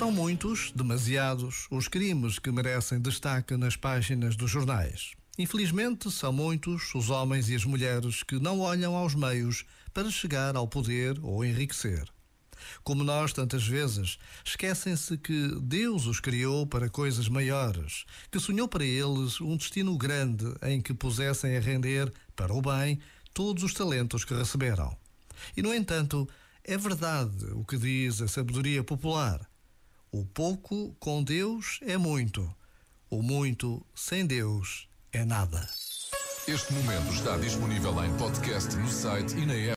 São muitos, demasiados, os crimes que merecem destaque nas páginas dos jornais. Infelizmente, são muitos os homens e as mulheres que não olham aos meios para chegar ao poder ou enriquecer. Como nós, tantas vezes, esquecem-se que Deus os criou para coisas maiores, que sonhou para eles um destino grande em que pusessem a render, para o bem, todos os talentos que receberam. E, no entanto, é verdade o que diz a sabedoria popular o pouco com Deus é muito. O muito sem Deus é nada. Este momento está disponível em podcast no site e na app.